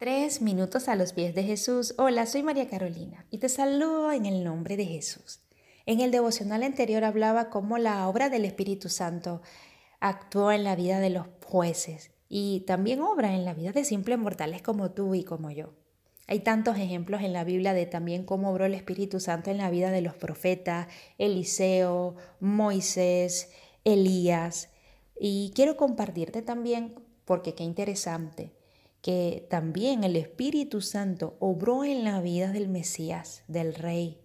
Tres minutos a los pies de Jesús. Hola, soy María Carolina y te saludo en el nombre de Jesús. En el devocional anterior hablaba cómo la obra del Espíritu Santo actuó en la vida de los jueces y también obra en la vida de simples mortales como tú y como yo. Hay tantos ejemplos en la Biblia de también cómo obró el Espíritu Santo en la vida de los profetas, Eliseo, Moisés, Elías. Y quiero compartirte también, porque qué interesante, que también el Espíritu Santo obró en la vida del Mesías, del Rey,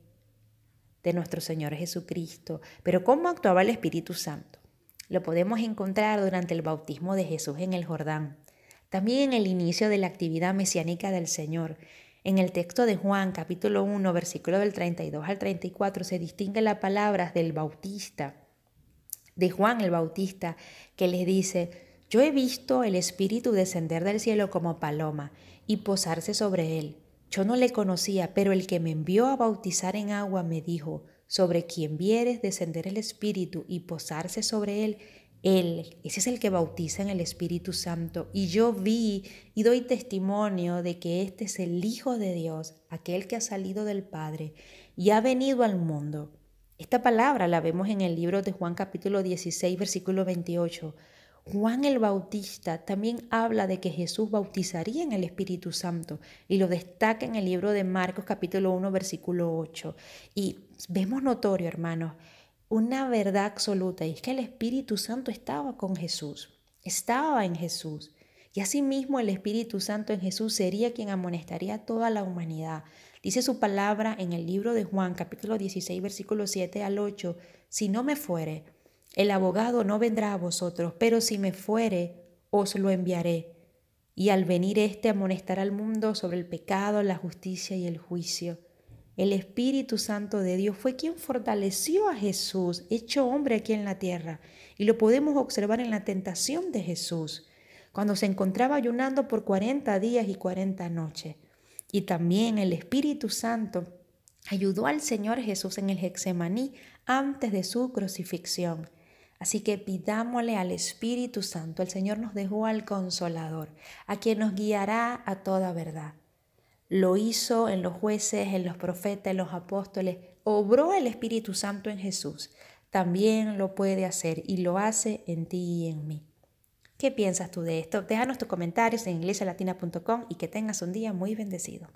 de nuestro Señor Jesucristo. Pero ¿cómo actuaba el Espíritu Santo? Lo podemos encontrar durante el bautismo de Jesús en el Jordán, también en el inicio de la actividad mesiánica del Señor. En el texto de Juan capítulo 1, versículo del 32 al 34 se distingue las palabras del Bautista, de Juan el Bautista, que les dice, yo he visto el Espíritu descender del cielo como paloma y posarse sobre él. Yo no le conocía, pero el que me envió a bautizar en agua me dijo, sobre quien vieres descender el Espíritu y posarse sobre él, él, ese es el que bautiza en el Espíritu Santo. Y yo vi y doy testimonio de que este es el Hijo de Dios, aquel que ha salido del Padre y ha venido al mundo. Esta palabra la vemos en el libro de Juan capítulo 16, versículo 28. Juan el Bautista también habla de que Jesús bautizaría en el Espíritu Santo y lo destaca en el libro de Marcos capítulo 1 versículo 8. Y vemos notorio, hermanos, una verdad absoluta y es que el Espíritu Santo estaba con Jesús, estaba en Jesús. Y asimismo el Espíritu Santo en Jesús sería quien amonestaría a toda la humanidad. Dice su palabra en el libro de Juan capítulo 16 versículo 7 al 8, si no me fuere, el abogado no vendrá a vosotros, pero si me fuere, os lo enviaré. Y al venir éste amonestará al mundo sobre el pecado, la justicia y el juicio. El Espíritu Santo de Dios fue quien fortaleció a Jesús, hecho hombre aquí en la tierra. Y lo podemos observar en la tentación de Jesús, cuando se encontraba ayunando por 40 días y 40 noches. Y también el Espíritu Santo ayudó al Señor Jesús en el Hexemaní antes de su crucifixión. Así que pidámosle al Espíritu Santo, el Señor nos dejó al Consolador, a quien nos guiará a toda verdad. Lo hizo en los jueces, en los profetas, en los apóstoles, obró el Espíritu Santo en Jesús. También lo puede hacer y lo hace en ti y en mí. ¿Qué piensas tú de esto? Déjanos tus comentarios en iglesialatina.com y que tengas un día muy bendecido.